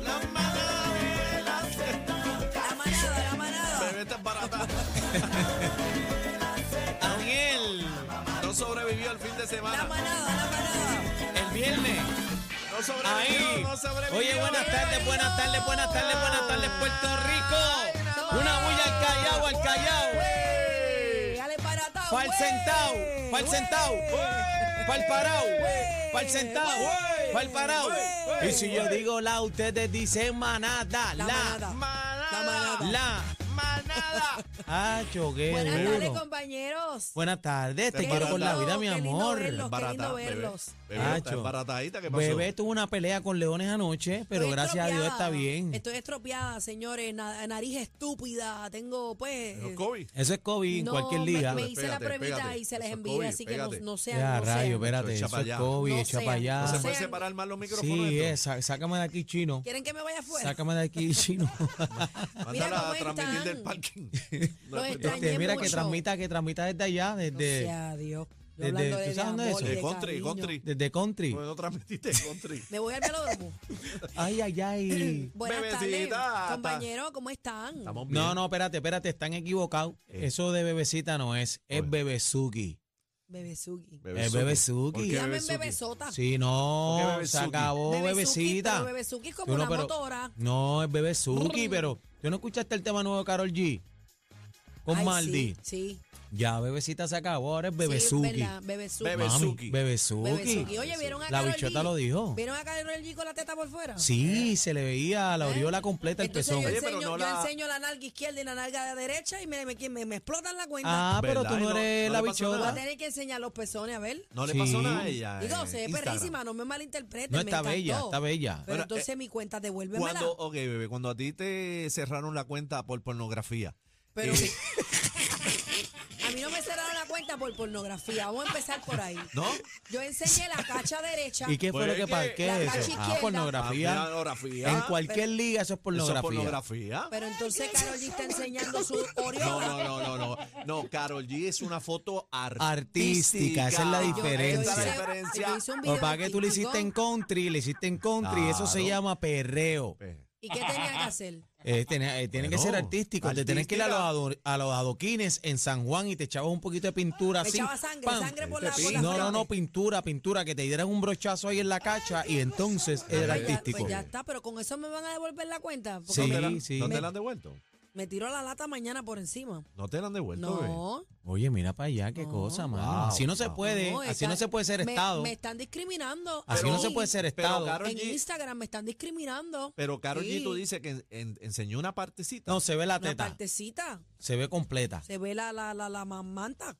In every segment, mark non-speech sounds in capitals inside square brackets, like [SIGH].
La manada de la Z. La manada, la manada. Bebé está barata. Daniel, No sobrevivió al fin de La semana. manada, la manada. el viernes. No sobrevivió, Ahí. no sobrevivió. Oye, buenas tardes, buenas tardes, buenas tardes, buenas tardes, Puerto Rico. Una bulla al Callao, al Callao. ¡Wey! ¡Ale para atao, Pa'l wey! sentao, pa'l sentao, ¡Wey! pa'l parao, Wey. pa'l parao. Wey. Y si yo digo la, ustedes dicen manada, La. Manada. La manada. la. Manada. Ah, choque Buenas tardes, compañeros. Buenas tardes, te quiero con la lindo, vida, mi qué lindo amor. verlos. Qué lindo bebé. verlos. Bebé, Acho. está embaratadita, ¿qué pasó? Bebé tuvo una pelea con leones anoche, pero Estoy gracias a Dios está bien. Estoy estropeada, señores. na- nariz estúpida. Tengo, pues. Pero COVID. Eso es COVID en no, cualquier me- liga. Me, hice la pruebita pégate. y se les Eso es envié, COVID, así que no, pégate. no sean. Ya, no rayo, espérate, Echa eso es allá. COVID, No echa sean, para allá. ¿No se puede sean. separar más los micrófonos? Sí, estos? es, sá- sácame de aquí, chino. ¿Quieren que me vaya afuera? Sácame de aquí, [LAUGHS] chino. Mira Mándala cómo a transmitir están. del parking. No, Los pues, extrañé Este, mira que mucho. transmita, que transmita desde allá, desde, sea Dios. Yo desde- hablando ¿tú de sabes dónde es y eso? De country, cariño. country. desde country. Pues no transmitiste country. [LAUGHS] Me voy al velódromo. [LAUGHS] Ay, ay, ay. [CLEARS THROAT] Buenas Bebecita, tardes, compañeros, ¿cómo están? Estamos bien. No, no, espérate, espérate, están equivocados. Eso de bebecita no es, es Oye. bebezuki. Bebesuki. Bebezuki. Es bebezuki. ¿Por qué Llamen bebezuki? bebesota. Sí, ¿Por qué no, se bebezuki? acabó bebecita. pero Bebesuki es como no, una pero- motora. No, es bebezuki, pero ¿tú no escuchaste el tema nuevo de Carol G? Con Ay, Maldi. Sí, sí. Ya, bebecita se acabó, ahora es Sí, bebezuki. verdad, Bebesuki. Bebe- Mami, Bebezuki. bebezuki. Bebesuki. Oye, ¿vieron a La Karol bichota G? lo dijo. ¿Vieron a Karol G con la teta por fuera? Sí, se le veía la aureola completa el pezón. yo, Oye, pero enseño, no yo la- enseño la nalga izquierda y la nalga derecha y me, me, me, me explotan la cuenta. Ah, pero tú no eres no la pasó Voy a bichota. tener que enseñar los pezones, a ver. No le Sí. pasó nada a ella. Digo, se ve perrísima, no me malinterpreten. No me está bella, está bella. Pero Bueno, entonces mi cuenta, devuélvemela. Cuando, ok, bebé, cuando a ti te cerraron la cuenta por pornografía. Pero eh, a mí no me cerraron la cuenta por pornografía. Vamos a empezar por ahí. ¿No? Yo enseñé la cacha derecha. ¿Y qué fue Pues lo que es pasó? que ¿Qué la es cacha eso? Ah, izquierda. pornografía. Pornografía. En cualquier liga eso es Eso es pornografía. pornografía. Pero entonces Carol G está enseñando su No, Oriola. no, no, no, no. No, Carol G es una foto artística. Artística, esa es la Yo- yo diferencia. Esa es la hice- diferencia. yo hice un video para que tú le hiciste en country, le hiciste en country, eso se Claro. llama perreo. Pues, ¿Y qué tenía que hacer? Eh, tiene eh, tiene que Bueno, ser artístico. Te tenés que ir a los, ado- a los adoquines en San Juan y te echabas un poquito de pintura Me así. echaba sangre, ¡pam! sangre por la, por la. No, no, no, frente. pintura, pintura, que te dieran un brochazo ahí en la cacha y entonces era Pues ya- artístico. Pues ya está, pero con eso me van a devolver la cuenta. Porque Sí, ¿No te la, sí. ¿no te Me- la han devuelto? Me tiró la lata mañana por encima. ¿No te la han devuelto, bebé? No. Oye, mira para allá, qué No. cosa, mano. Wow, así no se wow. puede, No, así está- no se puede ser me- Estado. Me, están discriminando. Así Pero- no se puede ser pero, Estado. Karol En G- Instagram me están discriminando. Pero Carol Sí. G, tú dices que en- en- enseñó una partecita. No, se ve la Una teta, partecita. se ve completa. Se ve la, la, la, la mamanta.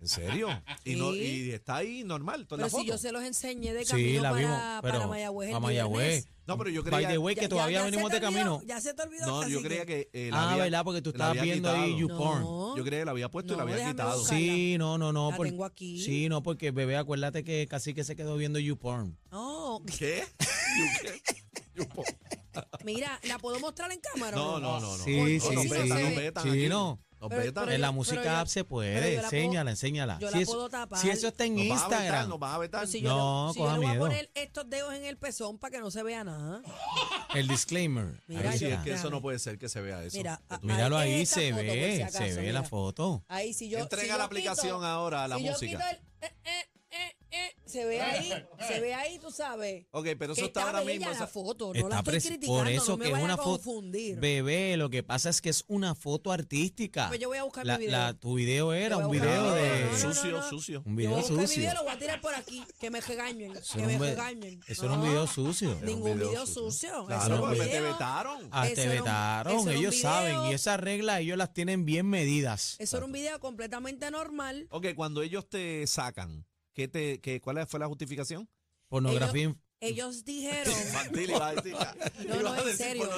¿En serio? Y, no, Sí. y está ahí normal, toda Pero la foto. si yo se los enseñé de Sí, camino la para, vimos, para pero Mayagüez a Mayagüez. No, pero yo By creía- the way, que ya- todavía ya venimos de olvidó, camino. Ya se te olvidó. No, yo creía que eh, la Ah, había- ¿verdad? Porque tú estabas viendo ahí quitado. YouPorn. No. Yo creía que la había puesto y la No, había quitado. buscar. Sí, no, no, no. La por- tengo aquí. Sí, no, porque bebé, acuérdate que casi que se quedó viendo YouPorn. No, ¿Qué? [LAUGHS] ¿Yo qué? Yo, po- mira, ¿la puedo mostrar en cámara? o No, no, no, no. Sí, No, sí, nos sí. vetan, nos vetan aquí. Chino. Nos Pero- vetan. pero en la yo- música app se puede. yo la puedo- enséñala, enséñala. yo si, la eso, puedo tapar. si eso está en Nos vas a vetar, Instagram, nos vas a vetar. Pero si yo, No, no, si yo coja le voy a miedo. poner estos dedos en el pezón para que no se vea nada. el disclaimer. Mira, Sí, es que eso no puede ser que se vea eso. Mira, Míralo Ahí se foto, ve, si acaso, se ve mira. la foto. Ahí si yo Entrega si yo la aplicación quito- ahora a la si yo música. quito el- se ve ahí, [LAUGHS] se ve ahí, tú sabes. Ok, pero que eso está ahora mismo. la esa- foto, no la estoy criticando, por eso no me que es una a foto. confundir. Bebé, lo que pasa es que es una foto artística. Pues yo voy a buscar la, mi video. la- tu video era un video de. video. No, no, Sucio, sucio. Un Yo voy video a buscar mi sucio. video, lo voy a tirar por aquí, que me regañen, Eso que me regañen. eso era un video sucio. Ningún video video sucio. sucio. Claro, porque te video. vetaron. Ah, te vetaron, era un ellos saben. video. Y esas reglas ellos las tienen bien medidas. Eso era un video completamente normal. Ok, cuando ellos te sacan, ¿qué te, qué, ¿cuál fue la justificación? Pornografía. Ellos, ellos dijeron, [LAUGHS] Infantil, iba a decir. [LAUGHS] No, no, en serio.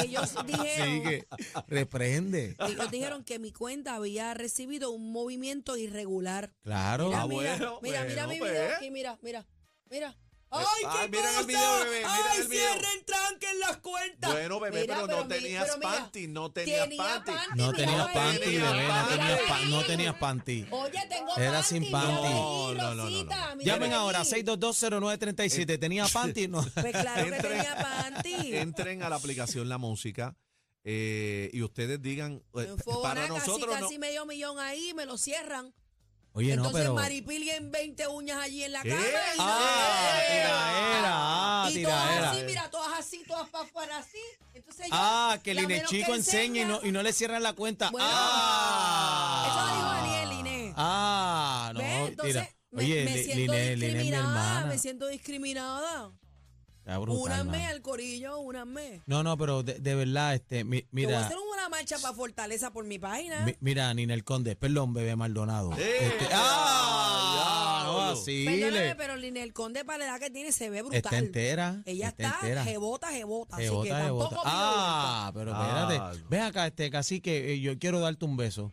ellos dijeron, Sigue. Reprende. ellos dijeron que mi cuenta había recibido un movimiento irregular. Claro. Mira, Ah, mira, bueno, mira, mi pues. video aquí, mira, mira, mira. ¡Ay, Ay, qué miren el cosa! video, bebé, miren ¡Ay, el video. cierren, tranquen las cuentas! Bueno, bebé, Mira, pero no mi- tenías pero mira, panty, no tenías tenía panty. No mira, tenías bebé, panty, tenía bebé, no panty. tenías, pa- no tenías panty. Oye, tengo Era panty, sin panty. No, no, no, no, Rosita, no. Llamen ahora, 6220937. ¿Tenía panty? No. [LAUGHS] Pues claro que Entren- tenía panty. Entren a la aplicación La Música eh, y ustedes digan, eh, para nosotros casi, no. casi medio millón ahí, me lo cierran. Oye, no, Entonces pero. Maripili en 20 uñas allí en la ¿Qué? cara. y no- Ah, tiraera, ah, y todas así, mira, todas así, todas para afuera así. Entonces yo, Ah, que el menos Chico enseña y no, y no le cierran la cuenta. Bueno, ah. Eso lo dijo Daniel, Inés. Ah, no, ¿Ves? Entonces, tira. me, Oye, me Li- siento Liné, Liné es mi discriminada, me siento discriminada. Brutal, Únanme al corillo, únanme. No, no, pero de, de verdad, este, mi- Yo voy a mira, una marcha para Fortaleza por mi página. mi- mira, Ninel Conde, perdón, bebé Maldonado. ¡Eh! Este, ah, no, así Perdóname, pero Linel Conde para la edad que tiene se ve brutal. Está entera. Ella está, está, entera. jebota, jebota. Así que Jebota, tampoco jebota. pido Ah, pero espérate. Ah. Ven acá, este cacique, eh, yo quiero darte un beso.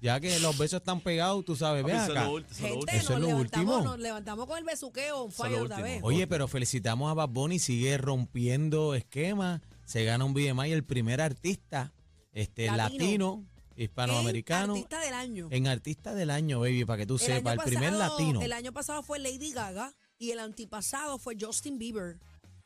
Ya que los besos están pegados, tú sabes, Eso es acá. lo ult- eso es lo Gente, último. Eso es nos, lo levantamos, último. nos levantamos con el besuqueo on Eso es fire lo otra último. vez. Oye, pero felicitamos a Bad Bunny, sigue rompiendo esquemas, se gana un BMI, el primer artista este Latino. latino, hispanoamericano, En Artista del año. en artista del año, baby, para que tú El sepas, el primer latino. El año pasado fue Lady Gaga y el antipasado fue Justin Bieber.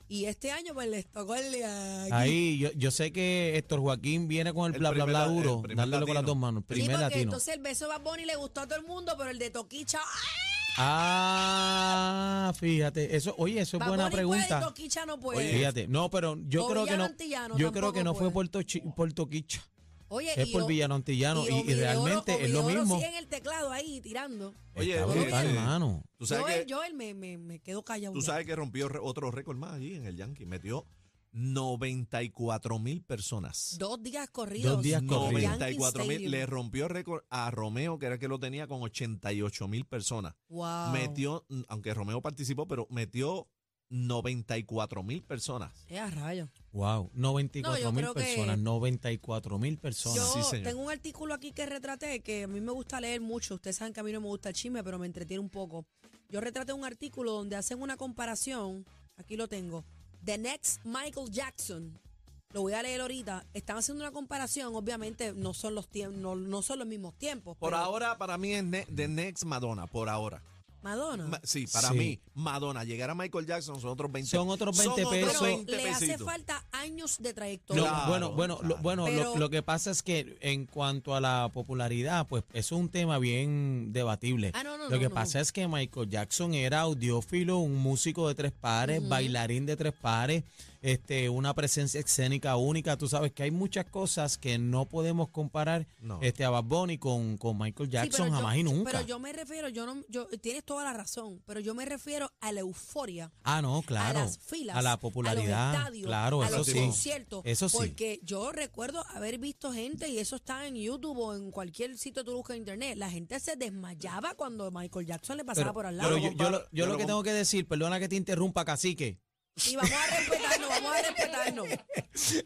Y este año pues les tocó el de aquí. Ahí, yo, yo sé que Héctor Joaquín viene con el El bla bla primer bla duro, dándole con las dos manos, primer porque latino. entonces el beso de Bad Bunny le gustó a todo el mundo, pero el de Toquicha, ¡ay! Ah, fíjate, eso, oye, eso es Bad buena Bunny puede y pregunta. Toquicha no puede. Fíjate, no, pero yo O creo que no, yo creo tampoco que no fue puede. Puerto, Chi- Puerto Quicha, Oye, es y por O- Villano Antillano y, y Oro- realmente Omi es lo Oro mismo. sigue en el teclado ahí tirando. Oye, Está oye, brutal, eh, mano. Tú sabes Joel, que, Joel me, me, me quedo callado. tú sabes que rompió re- otro récord más allí en el Yankee. Metió 94 mil personas. Dos días corridos. Dos días corridos. Yankee 94 mil. Le rompió récord a Romeo, que era el que lo tenía con 88 mil personas. Wow. Metió, aunque Romeo participó, pero metió 94 mil personas. Eh, a rayos. Wow, 94 No, mil yo creo que- personas, 94 mil personas. Yo Sí, señor. tengo un artículo aquí que retraté que a mí me gusta leer mucho. Ustedes saben que a mí no me gusta el chisme, pero me entretiene un poco. Yo retraté un artículo donde hacen una comparación. Aquí lo tengo. The Next Michael Jackson. Lo voy a leer ahorita. Están haciendo una comparación. Obviamente no son los tiempos, no, no son los mismos tiempos. Por pero- ahora, para mí es ne- The Next Madonna, por ahora. Madonna. Ma- sí, para Sí. mí, Madonna. Llegar a Michael Jackson son otros 20 Son otros 20 otros pesos. pero 20 le hace falta años de Lo- trayectoria. Claro, bueno, bueno, lo, bueno, lo- Pero- lo, que pasa es que en cuanto a la popularidad, pues es un tema bien debatible. Ah, no, no, lo no, que no. pasa es que Michael Jackson era audiófilo, un músico de tres pares, bailarín de tres pares, este, una presencia escénica única. Tú sabes que hay muchas cosas que no podemos comparar No. este, a Bad Bunny con, con Michael Jackson pero jamás yo- y nunca. Pero yo me refiero, yo no, yo tienes toda la razón, pero yo me refiero a la euforia. ah, no, claro. a las filas, a la popularidad. a los estadios, claro, a eso los sí. conciertos. Eso sí. Porque yo recuerdo haber visto gente, y eso está en YouTube o en cualquier sitio que tú buscas en internet, la gente se desmayaba cuando Michael Jackson le pasaba Pero, por al pero lado. yo, yo lo, yo Yo lo lo que tengo que decir, perdona que te interrumpa, cacique. Y vamos a respetarnos, vamos a respetarnos.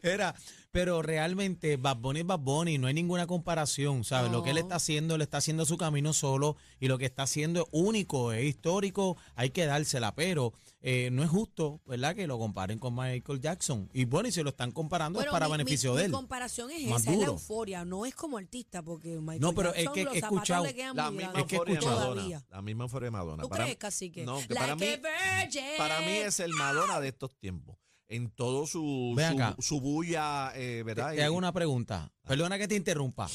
Era, pero realmente Bad Bunny es Bad Bunny, no hay ninguna comparación, ¿sabes? Lo que él está haciendo, él está haciendo su camino solo y lo que está haciendo es único, es histórico, hay que dársela, pero eh, no es justo, ¿verdad? Que lo comparen con Michael Jackson. Y bueno, y se lo están comparando es para mi- beneficio mi, de él. comparación es Más esa, es la euforia, no es como artista, porque Michael No, pero es Jackson, que los he zapatos escuchado le quedan La muy misma Es que euforia de Madonna. La misma euforia de Madonna. ¿Tú Para crees, cacique? No, que Like para mí, virgin. para mí es el Madonna de estos tiempos. En todo su, Ven su, acá. su bulla, eh, ¿verdad? te hago una pregunta, perdona que te interrumpa.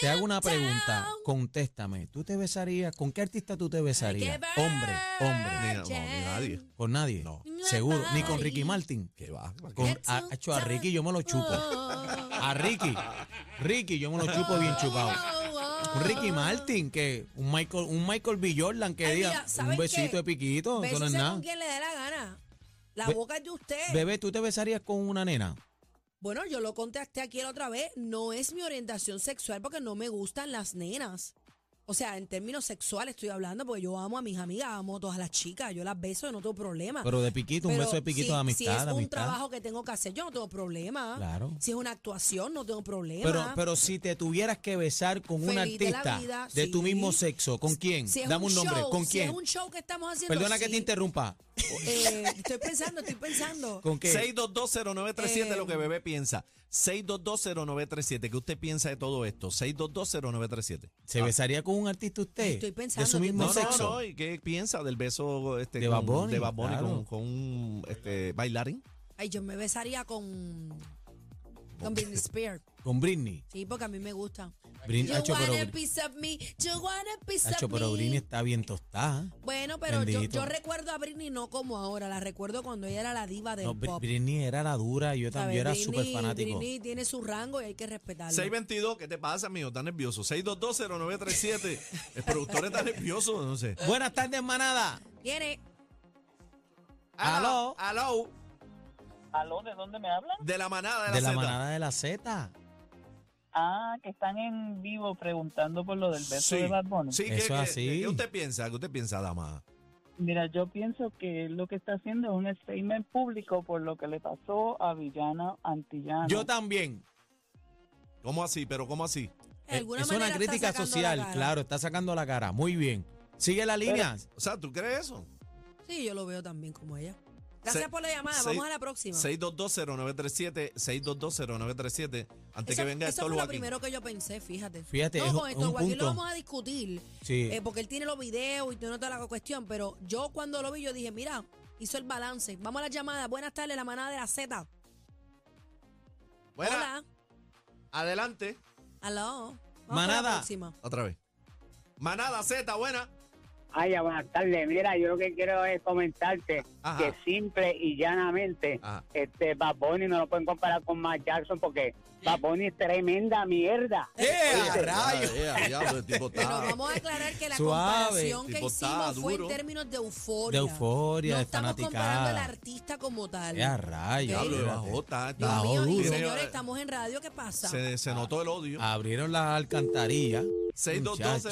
Te hago una pregunta, contéstame. ¿Tú te besarías? ¿Con qué artista tú te besarías? Hombre, hombre. Ni, no, ni nadie. ¿Con nadie? No. Seguro, ni con Ricky Martin. ¿Qué va? Con, a, hecho, a Ricky yo me lo chupo. Oh, A Ricky. Ricky yo me lo chupo bien chupado. oh, Un Ricky Martin, que un Michael, un Michael B. Jordan que Ay, diga mira, un ¿saben besito qué? de piquito, eso no es nada. con quien le dé la gana. La Be- boca es de usted. Bebé, ¿tú te besarías con una nena? Bueno, yo lo contesté aquí la otra vez. No es mi orientación sexual porque no me gustan las nenas. O sea, en términos sexuales estoy hablando, porque yo amo a mis amigas, amo a todas las chicas, yo las beso, yo no tengo problema. Pero de piquito, un beso de piquito si, de amistad, Si es un amistad. trabajo que tengo que hacer, yo no tengo problema. Claro. Si es una actuación, no tengo problema. Pero, pero si te tuvieras que besar con un de artista vida, de tu mismo sexo, ¿con quién? Si Dame un nombre, show, ¿con si quién? es un show que estamos haciendo. Perdona que te interrumpa. Eh, estoy pensando, estoy pensando. ¿Con qué? 6220937 Eh, lo que bebé piensa. 6220937, ¿qué usted piensa de todo esto? 6220937. ¿Se besaría con un artista usted? Estoy pensando, De su mismo No, no, sexo. no, ¿y qué piensa del beso este, De con, Bad Bunny, de Bad Bunny claro. con, con un este, bailarín? Ay, yo me besaría con. Con Britney Spears. [LAUGHS] Con Britney. Sí, porque a mí me gusta. Britney, You Hacho, pero, want a piece of me, you want a piece Hacho, of pero me. Britney está bien tostada. Bueno, pero yo, recuerdo a Britney no como ahora, la recuerdo cuando ella era la diva del No, pop. Britney era la dura, yo ¿sabes? también era súper fanático. Britney tiene su rango y hay que respetarlo. 622, ¿qué te pasa, amigo? ¿Estás nervioso? 6220937. El productor está nervioso, no sé. Buenas tardes, manada. Tiene. Aló. Aló. ¿Aló? ¿De dónde me hablan? De la manada de la, De la manada de la Z. Ah, que están en vivo preguntando por lo del beso Sí. de Bad Bunny. Sí, ¿qué, Eso qué- así. ¿qué usted piensa? ¿Qué usted piensa, dama? Mira, yo pienso que lo que está haciendo es un statement público por lo que le pasó a Villana Antillana. Yo también. ¿Cómo así? ¿Pero cómo así? De alguna es una manera está crítica sacando la social, cara. claro, está sacando la cara. Muy bien. Sigue la línea. O sea, ¿tú crees eso? Sí, yo lo veo también como ella. Gracias Se- por la llamada. seis- Vamos a la próxima. 6220937, 6220937, antes Eso, que venga eso Héctor fue lo primero que yo pensé, fíjate. Fíjate, no, es con un Joaquín punto. lo vamos a discutir, Sí. eh, porque él tiene los videos y tiene toda la cuestión, pero yo cuando lo vi, yo dije, mira, hizo el balance. Vamos a la llamada. Buenas tardes, la manada de la Z. Buena, Hola. adelante. Aló. Manada. Con la próxima. Otra vez. Manada Z, buena. Ay, buenas tardes. Mira, yo lo que quiero es comentarte Ajá. que simple y llanamente, Ajá. este Bad Bunny no lo pueden comparar con Matt Jackson porque Bad Bunny es tremenda mierda. ¡Eh, rayos. Yeah, yeah, tipo está. Pero vamos a aclarar que la Suave, comparación que hicimos fue en términos de euforia. De euforia, no de estamos comparando al artista como tal. ¡Eh, ya rayos. ¿Okay? Bajó, está, está Dios mío, y señores, estamos en radio, ¿qué pasa? Se, se notó el odio. Abrieron las alcantarillas. 622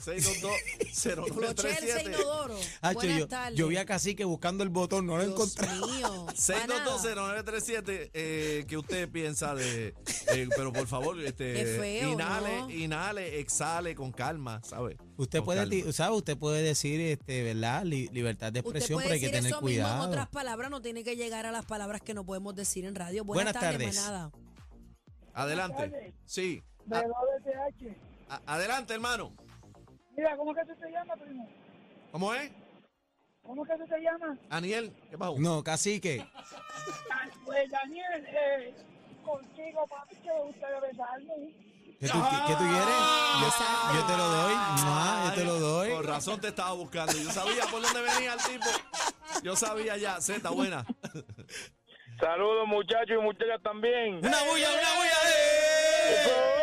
622 [LAUGHS] Chelsea Inodoro. Yo, tardes. Yo vi a Cacique buscando el botón, no lo encontré. mío. [LAUGHS] 6220937, eh, ¿qué usted piensa de...? Eh, pero por favor, este, feo, inhale, inhale, exhale con calma, ¿sabe? Usted puede, calma. ¿sabe? Usted puede decir, este, ¿verdad? Libertad de expresión, pero hay que tener eso mismo en otras palabras, no tiene que llegar a las palabras que no podemos decir en radio. Buenas, tardes. tardes. Adelante. Sí. Ah. A- a- adelante, hermano. Mira, ¿cómo que se te llama, primo? ¿Cómo es? ¿Cómo que se te llama? Aniel, ¿qué pasó? No, Cacique. Pues Daniel, eh, contigo, papi, que me gustaría besarme. ¿Qué tú, qué- qué tú quieres? Yo, yo te lo doy. Yo te lo doy. Con razón te estaba buscando. Yo sabía por dónde venía el tipo. Yo sabía ya. Z, buena. Saludos muchachos y muchachas también. Una bulla, una bulla. ¡eh!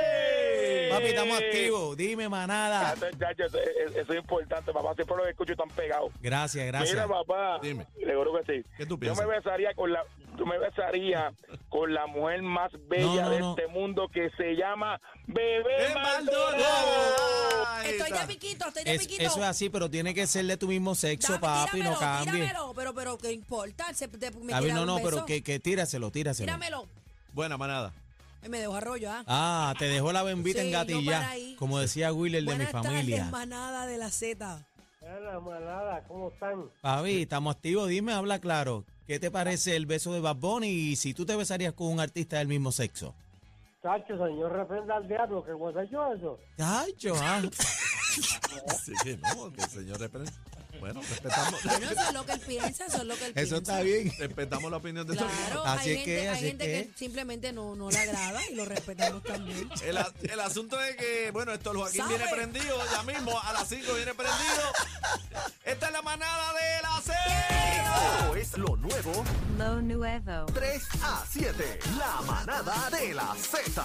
Papi, estamos activos. Dime, manada. Eso, eso es importante, papá. Siempre los escucho tan pegados. Gracias, gracias. Mira, papá. Dime. Seguro que sí. ¿Qué tú Yo piensas? me besaría con la, yo me besaría con la mujer más bella No, no, de no. este mundo que se llama Bebé ¡Eh, Maldonado. Estoy de está. piquito, estoy de Es- piquito. eso es así, pero tiene que ser de tu mismo sexo, Dame, papi, no tíramelo, cambie. tíramelo, pero, pero, ¿qué importa? Se, te, me tira no, un no, pero que tíraselo, tíraselo. Tíramelo. Buena manada. Ay, me dejó arroyo, ¿ah? Ah, te dejó la bembita Sí, en para gatilla, ahí. como decía Willer de mi Buenas familia. tardes, manada de la Z. Hola, manada, ¿cómo están? Papi, estamos activos, dime, habla claro. ¿Qué te parece el beso de Bad Bunny y si tú te besarías con un artista del mismo sexo? Chacho, señor, reprenda al diablo, que voy a hacer yo eso. Ay, Joan. Así que no, que el señor reprende. Bueno, respetamos, [LAUGHS] Bueno, eso es lo que él piensa, eso es lo que él Eso piensa. está bien. respetamos la opinión de todo el. Claro, Así hay es gente, que, hay así gente que. que simplemente no, no le agrada y lo respetamos también. [LAUGHS] El, a- el asunto es que, bueno, esto Joaquín ¿Sabe? viene prendido, ya mismo a las 5 viene prendido. Esta es la manada de la C. Esto es lo nuevo Lo nuevo. 3 a 7. La manada de la Z.